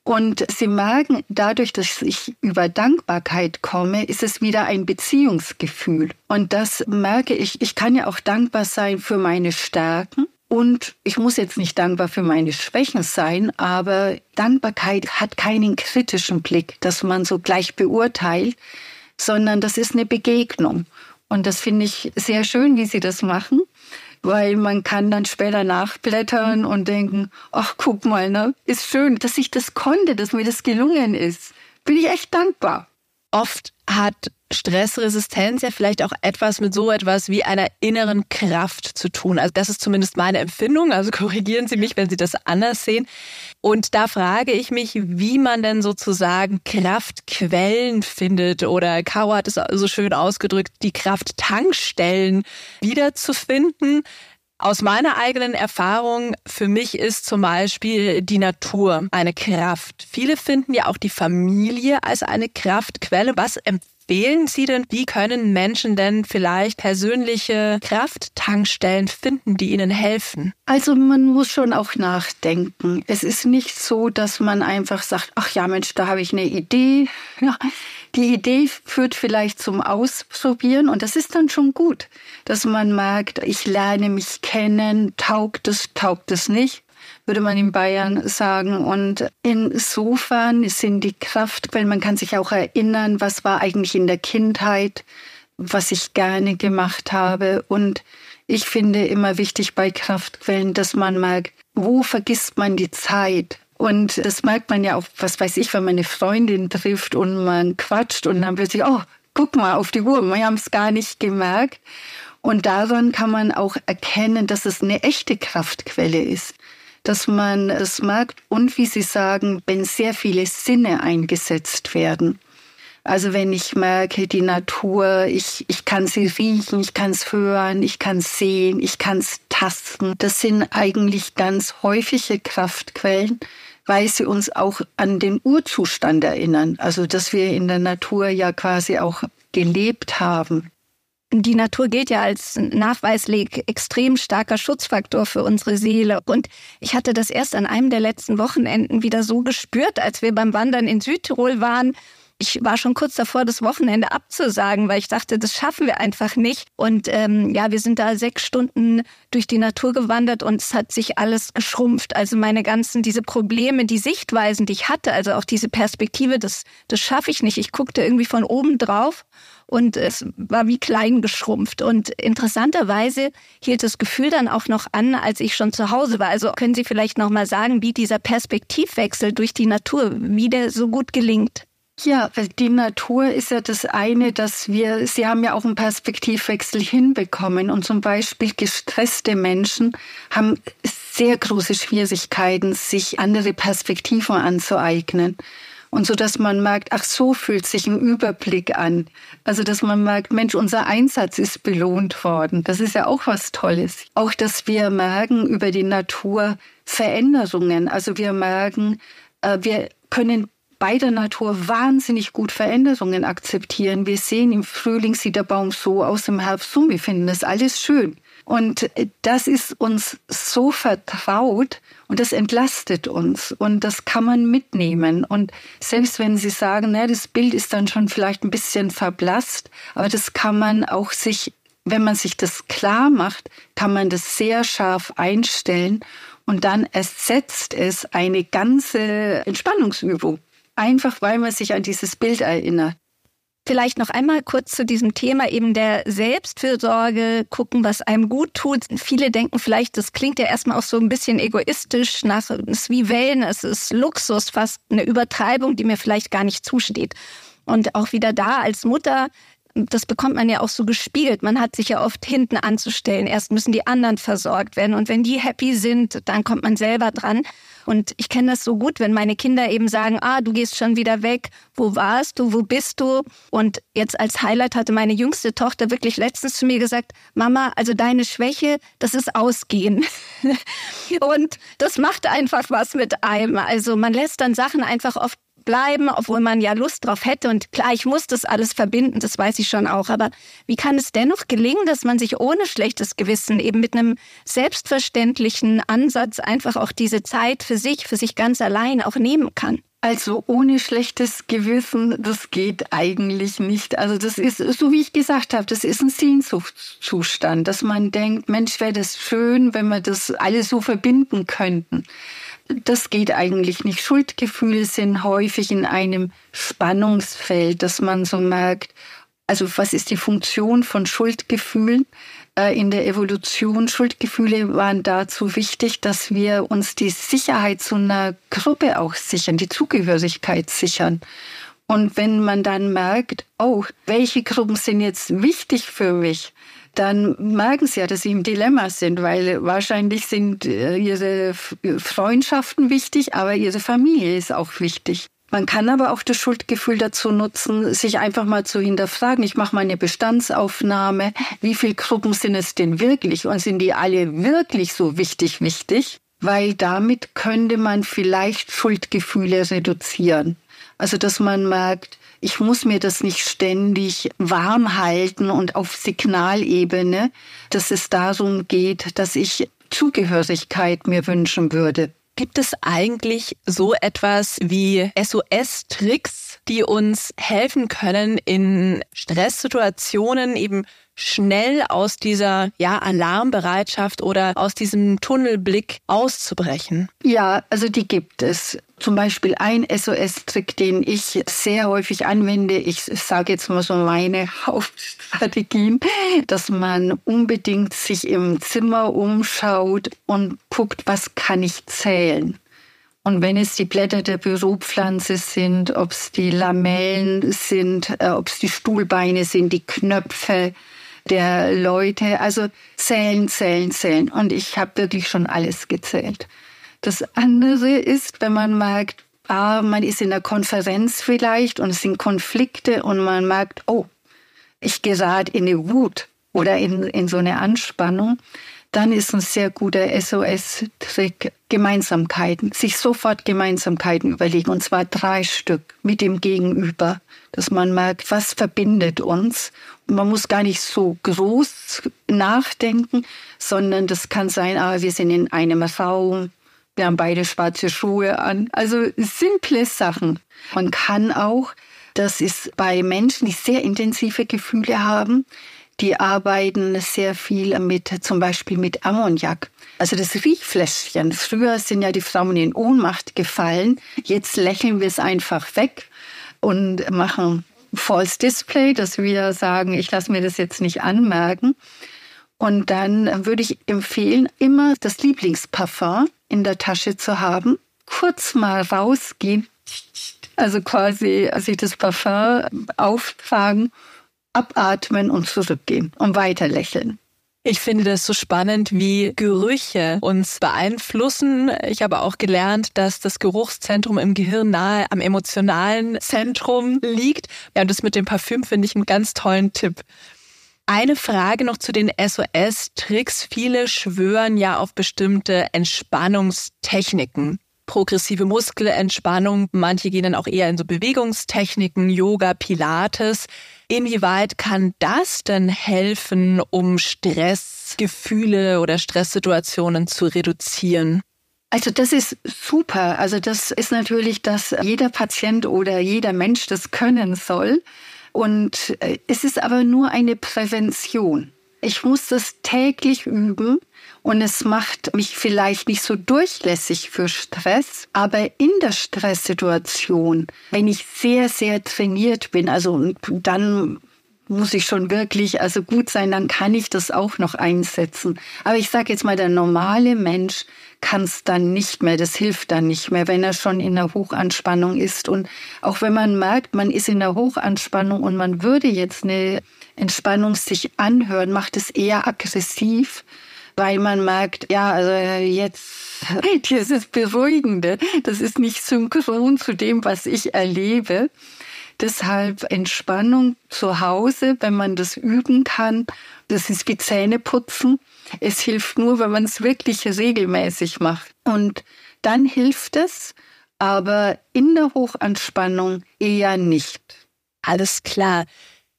Und Sie merken, dadurch, dass ich über Dankbarkeit komme, ist es wieder ein Beziehungsgefühl. Und das merke ich, ich kann ja auch dankbar sein für meine Stärken. Und ich muss jetzt nicht dankbar für meine Schwächen sein, aber Dankbarkeit hat keinen kritischen Blick, dass man so gleich beurteilt, sondern das ist eine Begegnung. Und das finde ich sehr schön, wie Sie das machen, weil man kann dann später nachblättern und denken, ach guck mal, ne, ist schön, dass ich das konnte, dass mir das gelungen ist. Bin ich echt dankbar. Oft hat Stressresistenz ja vielleicht auch etwas mit so etwas wie einer inneren Kraft zu tun. Also das ist zumindest meine Empfindung. Also korrigieren Sie mich, wenn Sie das anders sehen. Und da frage ich mich, wie man denn sozusagen Kraftquellen findet oder Caro hat es so schön ausgedrückt, die Krafttankstellen wiederzufinden. Aus meiner eigenen Erfahrung, für mich ist zum Beispiel die Natur eine Kraft. Viele finden ja auch die Familie als eine Kraftquelle. Was empfiehlt wählen Sie denn, wie können Menschen denn vielleicht persönliche Krafttankstellen finden, die ihnen helfen? Also man muss schon auch nachdenken. Es ist nicht so, dass man einfach sagt, ach ja Mensch, da habe ich eine Idee. Ja, die Idee führt vielleicht zum Ausprobieren und das ist dann schon gut, dass man merkt, ich lerne mich kennen, taugt es, taugt es nicht würde man in Bayern sagen. Und insofern sind die Kraftquellen, man kann sich auch erinnern, was war eigentlich in der Kindheit, was ich gerne gemacht habe. Und ich finde immer wichtig bei Kraftquellen, dass man merkt, wo vergisst man die Zeit? Und das merkt man ja auch, was weiß ich, wenn man eine Freundin trifft und man quatscht und dann plötzlich, oh, guck mal auf die Uhr, wir haben es gar nicht gemerkt. Und daran kann man auch erkennen, dass es eine echte Kraftquelle ist dass man es merkt und wie Sie sagen, wenn sehr viele Sinne eingesetzt werden. Also wenn ich merke, die Natur, ich, ich kann sie riechen, ich kann es hören, ich kann es sehen, ich kann es tasten. Das sind eigentlich ganz häufige Kraftquellen, weil sie uns auch an den Urzustand erinnern. Also dass wir in der Natur ja quasi auch gelebt haben. Die Natur gilt ja als nachweislich extrem starker Schutzfaktor für unsere Seele. Und ich hatte das erst an einem der letzten Wochenenden wieder so gespürt, als wir beim Wandern in Südtirol waren ich war schon kurz davor, das Wochenende abzusagen, weil ich dachte, das schaffen wir einfach nicht. Und ähm, ja, wir sind da sechs Stunden durch die Natur gewandert und es hat sich alles geschrumpft. Also meine ganzen, diese Probleme, die Sichtweisen, die ich hatte, also auch diese Perspektive, das, das schaffe ich nicht. Ich guckte irgendwie von oben drauf und es war wie klein geschrumpft. Und interessanterweise hielt das Gefühl dann auch noch an, als ich schon zu Hause war. Also können Sie vielleicht noch mal sagen, wie dieser Perspektivwechsel durch die Natur, wie der so gut gelingt? Ja, die Natur ist ja das eine, dass wir, Sie haben ja auch einen Perspektivwechsel hinbekommen und zum Beispiel gestresste Menschen haben sehr große Schwierigkeiten, sich andere Perspektiven anzueignen. Und so, dass man merkt, ach, so fühlt sich ein Überblick an. Also, dass man merkt, Mensch, unser Einsatz ist belohnt worden. Das ist ja auch was Tolles. Auch, dass wir merken über die Natur Veränderungen. Also, wir merken, äh, wir können bei der Natur wahnsinnig gut Veränderungen akzeptieren. Wir sehen, im Frühling sieht der Baum so aus, im Herbst so. Wir finden das alles schön. Und äh, das ist uns so vertraut und das entlastet uns und das kann man mitnehmen. Und selbst wenn Sie sagen, na, das Bild ist dann schon vielleicht ein bisschen verblasst, aber das kann man auch sich, wenn man sich das klar macht, kann man das sehr scharf einstellen und dann ersetzt es eine ganze Entspannungsübung einfach weil man sich an dieses Bild erinnert. Vielleicht noch einmal kurz zu diesem Thema eben der Selbstfürsorge, gucken, was einem gut tut. Viele denken vielleicht, das klingt ja erstmal auch so ein bisschen egoistisch, nach, es ist wie Wellen, es ist Luxus, fast eine Übertreibung, die mir vielleicht gar nicht zusteht. Und auch wieder da als Mutter das bekommt man ja auch so gespiegelt. Man hat sich ja oft hinten anzustellen. Erst müssen die anderen versorgt werden. Und wenn die happy sind, dann kommt man selber dran. Und ich kenne das so gut, wenn meine Kinder eben sagen, ah, du gehst schon wieder weg. Wo warst du? Wo bist du? Und jetzt als Highlight hatte meine jüngste Tochter wirklich letztens zu mir gesagt, Mama, also deine Schwäche, das ist Ausgehen. und das macht einfach was mit einem. Also man lässt dann Sachen einfach oft bleiben, obwohl man ja Lust drauf hätte. Und klar, ich muss das alles verbinden, das weiß ich schon auch. Aber wie kann es dennoch gelingen, dass man sich ohne schlechtes Gewissen eben mit einem selbstverständlichen Ansatz einfach auch diese Zeit für sich, für sich ganz allein auch nehmen kann? Also ohne schlechtes Gewissen, das geht eigentlich nicht. Also das ist, so wie ich gesagt habe, das ist ein Sehnsuchtszustand, dass man denkt, Mensch, wäre das schön, wenn wir das alles so verbinden könnten das geht eigentlich nicht. Schuldgefühle sind häufig in einem Spannungsfeld, dass man so merkt, also was ist die Funktion von Schuldgefühlen? Äh, in der Evolution, Schuldgefühle waren dazu wichtig, dass wir uns die Sicherheit zu einer Gruppe auch sichern, die Zugehörigkeit sichern. Und wenn man dann merkt, oh, welche Gruppen sind jetzt wichtig für mich, dann merken sie ja, dass sie im Dilemma sind, weil wahrscheinlich sind äh, ihre Freundschaften wichtig, aber ihre Familie ist auch wichtig. Man kann aber auch das Schuldgefühl dazu nutzen, sich einfach mal zu hinterfragen. Ich mache mal eine Bestandsaufnahme. Wie viele Gruppen sind es denn wirklich? Und sind die alle wirklich so wichtig, wichtig? Weil damit könnte man vielleicht Schuldgefühle reduzieren. Also, dass man merkt, ich muss mir das nicht ständig warm halten und auf Signalebene, dass es darum geht, dass ich Zugehörigkeit mir wünschen würde. Gibt es eigentlich so etwas wie SOS-Tricks, die uns helfen können, in Stresssituationen eben schnell aus dieser ja, Alarmbereitschaft oder aus diesem Tunnelblick auszubrechen? Ja, also die gibt es. Zum Beispiel ein SOS-Trick, den ich sehr häufig anwende. Ich sage jetzt mal so meine Hauptstrategien, dass man unbedingt sich im Zimmer umschaut und guckt, was kann ich zählen. Und wenn es die Blätter der Büropflanze sind, ob es die Lamellen sind, äh, ob es die Stuhlbeine sind, die Knöpfe, der Leute. Also zählen, zählen, zählen. Und ich habe wirklich schon alles gezählt. Das andere ist, wenn man merkt, ah, man ist in der Konferenz vielleicht und es sind Konflikte und man merkt, oh, ich gerate in eine Wut oder in, in so eine Anspannung, dann ist ein sehr guter SOS-Trick Gemeinsamkeiten, sich sofort Gemeinsamkeiten überlegen, und zwar drei Stück mit dem Gegenüber, dass man merkt, was verbindet uns. Man muss gar nicht so groß nachdenken, sondern das kann sein, ah, wir sind in einem Raum, wir haben beide schwarze Schuhe an. Also simple Sachen. Man kann auch, das ist bei Menschen, die sehr intensive Gefühle haben, die arbeiten sehr viel mit, zum Beispiel mit Ammoniak. Also das Riechfläschchen. Früher sind ja die Frauen in Ohnmacht gefallen. Jetzt lächeln wir es einfach weg und machen False Display, dass wir sagen, ich lasse mir das jetzt nicht anmerken. Und dann würde ich empfehlen, immer das Lieblingsparfum in der Tasche zu haben, kurz mal rausgehen, also quasi sich das Parfum auftragen, abatmen und zurückgehen und weiter lächeln. Ich finde das so spannend, wie Gerüche uns beeinflussen. Ich habe auch gelernt, dass das Geruchszentrum im Gehirn nahe am emotionalen Zentrum liegt. Ja, und das mit dem Parfüm finde ich einen ganz tollen Tipp. Eine Frage noch zu den SOS-Tricks. Viele schwören ja auf bestimmte Entspannungstechniken. Progressive Muskelentspannung. Manche gehen dann auch eher in so Bewegungstechniken, Yoga, Pilates. Inwieweit kann das denn helfen, um Stressgefühle oder Stresssituationen zu reduzieren? Also das ist super. Also das ist natürlich, dass jeder Patient oder jeder Mensch das können soll. Und äh, es ist aber nur eine Prävention. Ich muss das täglich üben und es macht mich vielleicht nicht so durchlässig für Stress, aber in der Stresssituation, wenn ich sehr, sehr trainiert bin, also dann muss ich schon wirklich also gut sein, dann kann ich das auch noch einsetzen. Aber ich sage jetzt mal, der normale Mensch kann es dann nicht mehr, das hilft dann nicht mehr, wenn er schon in der Hochanspannung ist. Und auch wenn man merkt, man ist in der Hochanspannung und man würde jetzt eine Entspannung sich anhören, macht es eher aggressiv, weil man merkt, ja, also jetzt, hier ist das Beruhigende, das ist nicht synchron zu dem, was ich erlebe. Deshalb Entspannung zu Hause, wenn man das üben kann, das ist wie Zähneputzen. Es hilft nur, wenn man es wirklich regelmäßig macht. Und dann hilft es, aber in der Hochanspannung eher nicht. Alles klar.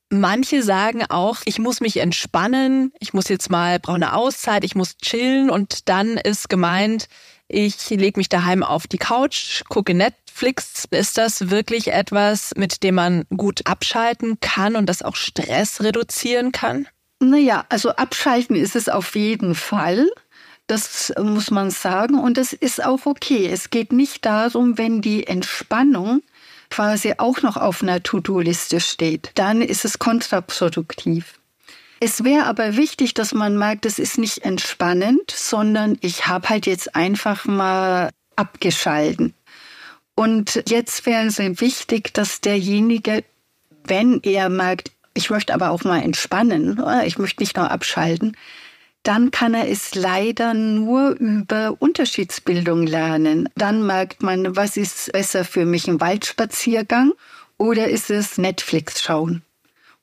Manche sagen auch, ich muss mich entspannen, ich muss jetzt mal, brauche eine Auszeit, ich muss chillen und dann ist gemeint, ich lege mich daheim auf die Couch, gucke Netflix. Ist das wirklich etwas, mit dem man gut abschalten kann und das auch Stress reduzieren kann? Naja, also abschalten ist es auf jeden Fall. Das muss man sagen. Und das ist auch okay. Es geht nicht darum, wenn die Entspannung quasi auch noch auf einer To-Do-Liste steht. Dann ist es kontraproduktiv. Es wäre aber wichtig, dass man merkt, es ist nicht entspannend, sondern ich habe halt jetzt einfach mal abgeschalten. Und jetzt wäre es wichtig, dass derjenige, wenn er merkt, ich möchte aber auch mal entspannen, ich möchte nicht nur abschalten, dann kann er es leider nur über Unterschiedsbildung lernen. Dann merkt man, was ist besser für mich, ein Waldspaziergang oder ist es Netflix schauen?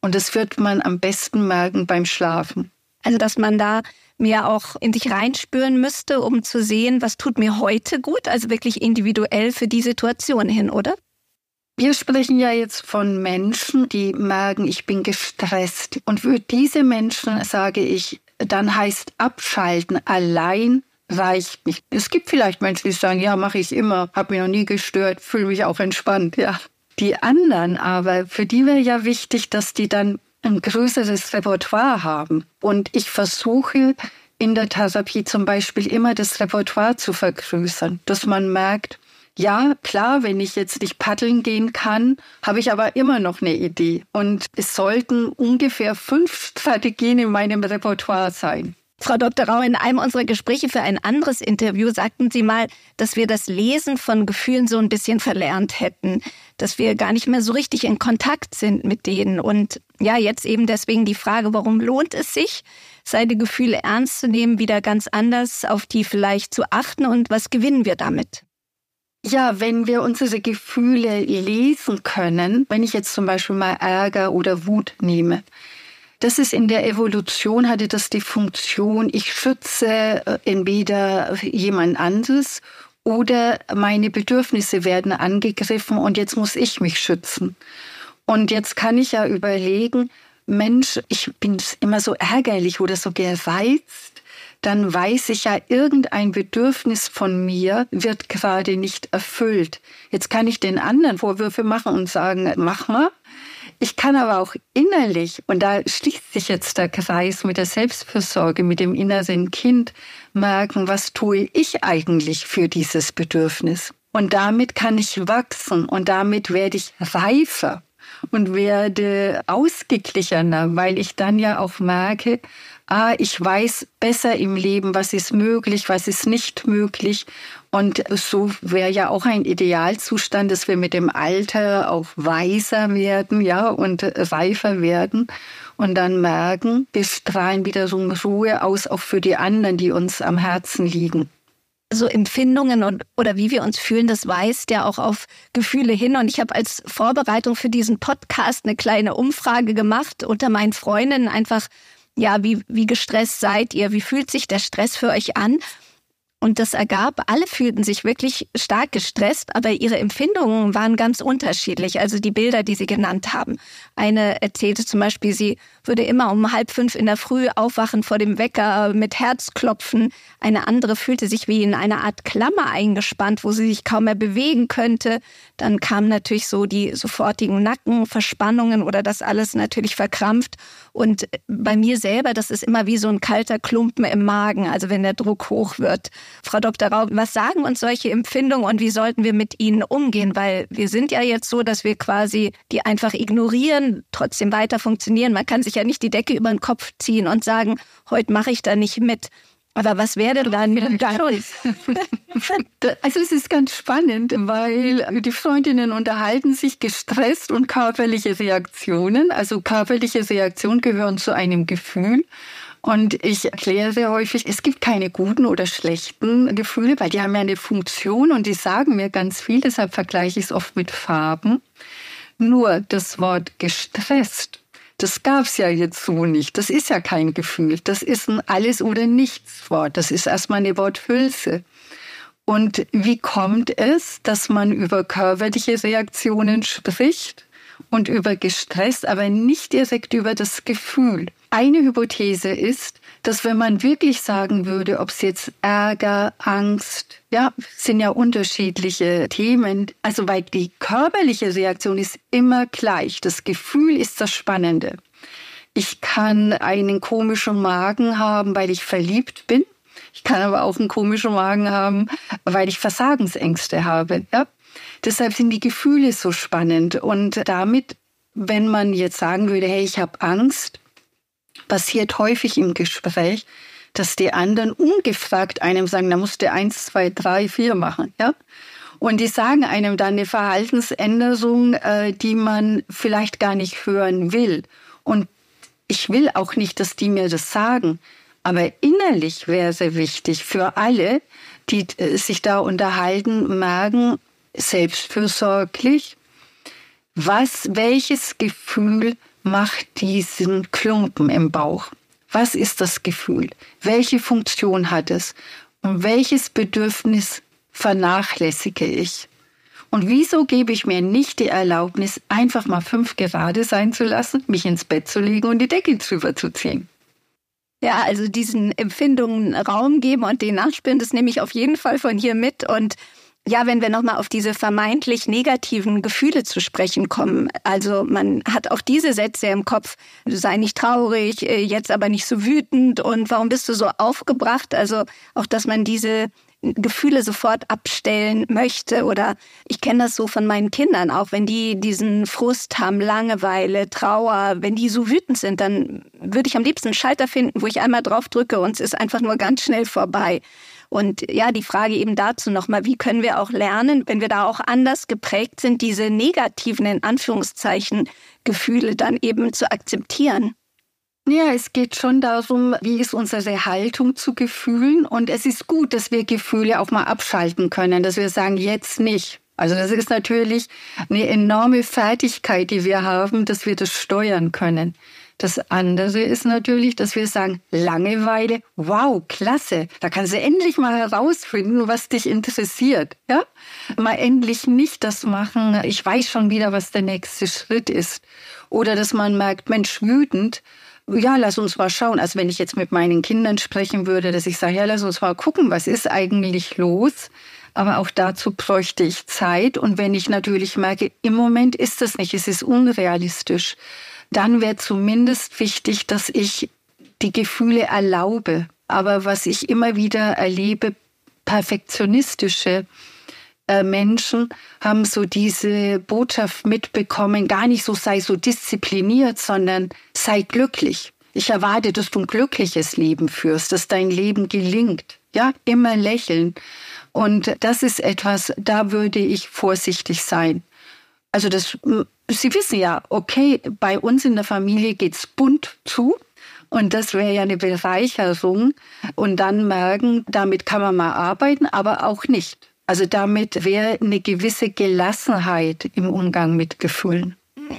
Und das wird man am besten merken beim Schlafen. Also, dass man da mehr auch in sich reinspüren müsste, um zu sehen, was tut mir heute gut, also wirklich individuell für die Situation hin, oder? Wir sprechen ja jetzt von Menschen, die merken, ich bin gestresst. Und für diese Menschen sage ich, dann heißt abschalten allein reicht nicht. Es gibt vielleicht Menschen, die sagen, ja, mache ich immer, habe mich noch nie gestört, fühle mich auch entspannt, ja. Die anderen aber, für die wäre ja wichtig, dass die dann ein größeres Repertoire haben. Und ich versuche in der Therapie zum Beispiel immer das Repertoire zu vergrößern, dass man merkt, ja, klar, wenn ich jetzt nicht paddeln gehen kann, habe ich aber immer noch eine Idee. Und es sollten ungefähr fünf Strategien in meinem Repertoire sein. Frau Dr. Rau, in einem unserer Gespräche für ein anderes Interview sagten Sie mal, dass wir das Lesen von Gefühlen so ein bisschen verlernt hätten, dass wir gar nicht mehr so richtig in Kontakt sind mit denen. Und ja, jetzt eben deswegen die Frage, warum lohnt es sich, seine Gefühle ernst zu nehmen, wieder ganz anders auf die vielleicht zu achten und was gewinnen wir damit? Ja, wenn wir unsere Gefühle lesen können, wenn ich jetzt zum Beispiel mal Ärger oder Wut nehme, das ist in der Evolution hatte das die Funktion, ich schütze äh, entweder jemand anderes oder meine Bedürfnisse werden angegriffen und jetzt muss ich mich schützen. Und jetzt kann ich ja überlegen, Mensch, ich bin immer so ärgerlich oder so gereizt dann weiß ich ja, irgendein Bedürfnis von mir wird gerade nicht erfüllt. Jetzt kann ich den anderen Vorwürfe machen und sagen, mach mal. Ich kann aber auch innerlich, und da schließt sich jetzt der Kreis mit der Selbstfürsorge, mit dem inneren Kind, merken, was tue ich eigentlich für dieses Bedürfnis. Und damit kann ich wachsen und damit werde ich reifer und werde ausgeglichener, weil ich dann ja auch merke, ah, ich weiß besser im Leben, was ist möglich, was ist nicht möglich. Und so wäre ja auch ein Idealzustand, dass wir mit dem Alter auch weiser werden, ja, und reifer werden und dann merken, wir strahlen wieder so eine Ruhe aus, auch für die anderen, die uns am Herzen liegen so Empfindungen und, oder wie wir uns fühlen, das weist ja auch auf Gefühle hin. Und ich habe als Vorbereitung für diesen Podcast eine kleine Umfrage gemacht unter meinen Freundinnen, einfach ja, wie, wie gestresst seid ihr? Wie fühlt sich der Stress für euch an? Und das ergab, alle fühlten sich wirklich stark gestresst, aber ihre Empfindungen waren ganz unterschiedlich. Also die Bilder, die sie genannt haben. Eine erzählte zum Beispiel, sie würde immer um halb fünf in der Früh aufwachen vor dem Wecker mit Herzklopfen. Eine andere fühlte sich wie in einer Art Klammer eingespannt, wo sie sich kaum mehr bewegen könnte. Dann kamen natürlich so die sofortigen Nackenverspannungen oder das alles natürlich verkrampft. Und bei mir selber, das ist immer wie so ein kalter Klumpen im Magen, also wenn der Druck hoch wird. Frau Dr. Raub, was sagen uns solche Empfindungen und wie sollten wir mit ihnen umgehen? Weil wir sind ja jetzt so, dass wir quasi die einfach ignorieren, trotzdem weiter funktionieren. Man kann sich ja nicht die Decke über den Kopf ziehen und sagen, heute mache ich da nicht mit. Aber was wäre denn dann mit Also es ist ganz spannend, weil die Freundinnen unterhalten sich gestresst und körperliche Reaktionen. Also körperliche Reaktionen gehören zu einem Gefühl. Und ich erkläre sehr häufig, es gibt keine guten oder schlechten Gefühle, weil die haben ja eine Funktion und die sagen mir ganz viel. Deshalb vergleiche ich es oft mit Farben. Nur das Wort gestresst, das gab es ja jetzt so nicht. Das ist ja kein Gefühl. Das ist ein Alles- oder Nichts-Wort. Das ist erstmal eine Worthülse. Und wie kommt es, dass man über körperliche Reaktionen spricht und über Gestress, aber nicht direkt über das Gefühl? Eine Hypothese ist, dass wenn man wirklich sagen würde, ob es jetzt Ärger, Angst, ja, sind ja unterschiedliche Themen, also weil die körperliche Reaktion ist immer gleich. Das Gefühl ist das Spannende. Ich kann einen komischen Magen haben, weil ich verliebt bin. Ich kann aber auch einen komischen Magen haben, weil ich Versagensängste habe. Ja? Deshalb sind die Gefühle so spannend. Und damit, wenn man jetzt sagen würde, hey, ich habe Angst, passiert häufig im Gespräch, dass die anderen ungefragt einem sagen, da musst du eins, zwei, drei, vier machen, ja. Und die sagen einem dann eine Verhaltensänderung, äh, die man vielleicht gar nicht hören will. Und ich will auch nicht, dass die mir das sagen. Aber innerlich wäre sehr wichtig für alle, die äh, sich da unterhalten, merken, selbstfürsorglich, was, welches Gefühl macht diesen Klumpen im Bauch? Was ist das Gefühl? Welche Funktion hat es? Und welches Bedürfnis vernachlässige ich? Und wieso gebe ich mir nicht die Erlaubnis, einfach mal fünf gerade sein zu lassen, mich ins Bett zu legen und die Decke drüber zu ziehen? Ja, also diesen Empfindungen Raum geben und den nachspüren, das nehme ich auf jeden Fall von hier mit. Und ja, wenn wir nochmal auf diese vermeintlich negativen Gefühle zu sprechen kommen. Also man hat auch diese Sätze im Kopf, sei nicht traurig, äh, jetzt aber nicht so wütend und warum bist du so aufgebracht? Also auch, dass man diese Gefühle sofort abstellen möchte oder ich kenne das so von meinen Kindern auch, wenn die diesen Frust haben, Langeweile, Trauer, wenn die so wütend sind, dann würde ich am liebsten einen Schalter finden, wo ich einmal drauf drücke und es ist einfach nur ganz schnell vorbei. Und ja, die Frage eben dazu nochmal, wie können wir auch lernen, wenn wir da auch anders geprägt sind, diese negativen, in Anführungszeichen, Gefühle dann eben zu akzeptieren? Ja, es geht schon darum, wie ist unsere Haltung zu Gefühlen. Und es ist gut, dass wir Gefühle auch mal abschalten können, dass wir sagen, jetzt nicht. Also das ist natürlich eine enorme Fertigkeit, die wir haben, dass wir das steuern können. Das andere ist natürlich, dass wir sagen, Langeweile, wow, klasse, da kannst du endlich mal herausfinden, was dich interessiert. Ja? Mal endlich nicht das machen, ich weiß schon wieder, was der nächste Schritt ist. Oder dass man merkt, Mensch, wütend, ja, lass uns mal schauen. Also wenn ich jetzt mit meinen Kindern sprechen würde, dass ich sage, ja, lass uns mal gucken, was ist eigentlich los? Aber auch dazu bräuchte ich Zeit. Und wenn ich natürlich merke, im Moment ist das nicht, es ist unrealistisch, dann wäre zumindest wichtig, dass ich die Gefühle erlaube. Aber was ich immer wieder erlebe, perfektionistische äh, Menschen haben so diese Botschaft mitbekommen, gar nicht so sei so diszipliniert, sondern sei glücklich. Ich erwarte, dass du ein glückliches Leben führst, dass dein Leben gelingt. Ja, immer lächeln. Und das ist etwas, da würde ich vorsichtig sein. Also das, Sie wissen ja, okay, bei uns in der Familie geht's bunt zu. Und das wäre ja eine Bereicherung. Und dann merken, damit kann man mal arbeiten, aber auch nicht. Also damit wäre eine gewisse Gelassenheit im Umgang mit Gefühlen.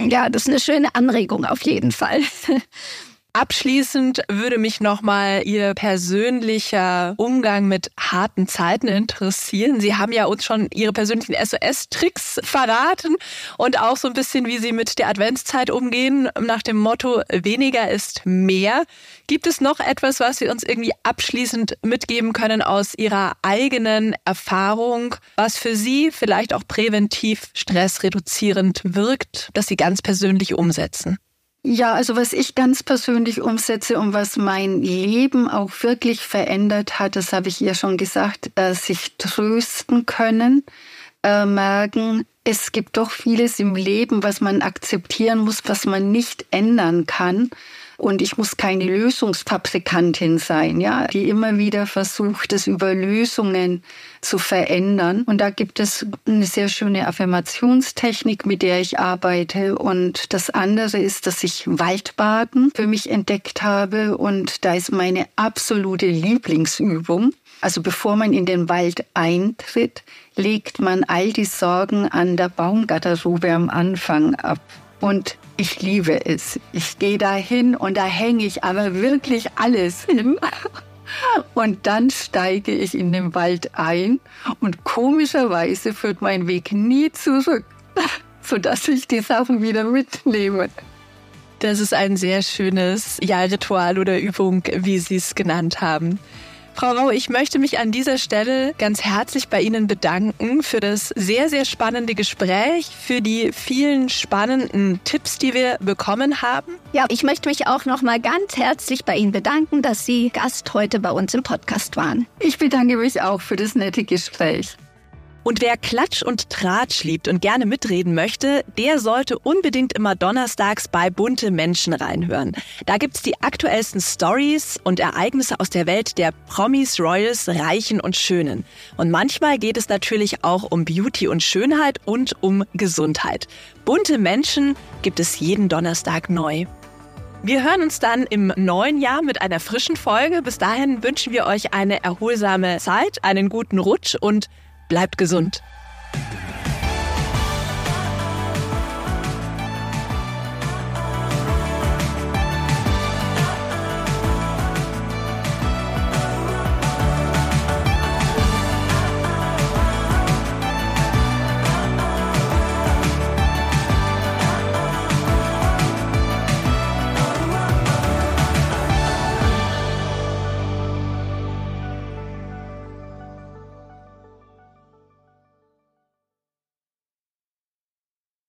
Ja, das ist eine schöne Anregung auf jeden Fall. Abschließend würde mich nochmal Ihr persönlicher Umgang mit harten Zeiten interessieren. Sie haben ja uns schon Ihre persönlichen SOS-Tricks verraten und auch so ein bisschen, wie Sie mit der Adventszeit umgehen, nach dem Motto, weniger ist mehr. Gibt es noch etwas, was Sie uns irgendwie abschließend mitgeben können aus Ihrer eigenen Erfahrung, was für Sie vielleicht auch präventiv stressreduzierend wirkt, das Sie ganz persönlich umsetzen? Ja, also was ich ganz persönlich umsetze und was mein Leben auch wirklich verändert hat, das habe ich ja schon gesagt, äh, sich trösten können, äh, merken, es gibt doch vieles im Leben, was man akzeptieren muss, was man nicht ändern kann. Und ich muss keine Lösungsfabrikantin sein, ja, die immer wieder versucht, es über Lösungen zu verändern. Und da gibt es eine sehr schöne Affirmationstechnik, mit der ich arbeite. Und das andere ist, dass ich Waldbaden für mich entdeckt habe. Und da ist meine absolute Lieblingsübung. Also bevor man in den Wald eintritt, legt man all die Sorgen an der Baumgarderobe am Anfang ab. Und ich liebe es. Ich gehe da hin und da hänge ich aber wirklich alles hin. Und dann steige ich in den Wald ein und komischerweise führt mein Weg nie zurück, sodass ich die Sachen wieder mitnehme. Das ist ein sehr schönes ja, Ritual oder Übung, wie Sie es genannt haben. Frau Rau, ich möchte mich an dieser Stelle ganz herzlich bei Ihnen bedanken für das sehr, sehr spannende Gespräch, für die vielen spannenden Tipps, die wir bekommen haben. Ja, ich möchte mich auch noch mal ganz herzlich bei Ihnen bedanken, dass Sie Gast heute bei uns im Podcast waren. Ich bedanke mich auch für das nette Gespräch. Und wer Klatsch und Tratsch liebt und gerne mitreden möchte, der sollte unbedingt immer donnerstags bei Bunte Menschen reinhören. Da gibt's die aktuellsten Stories und Ereignisse aus der Welt der Promis, Royals, Reichen und Schönen. Und manchmal geht es natürlich auch um Beauty und Schönheit und um Gesundheit. Bunte Menschen gibt es jeden Donnerstag neu. Wir hören uns dann im neuen Jahr mit einer frischen Folge. Bis dahin wünschen wir euch eine erholsame Zeit, einen guten Rutsch und Bleibt gesund.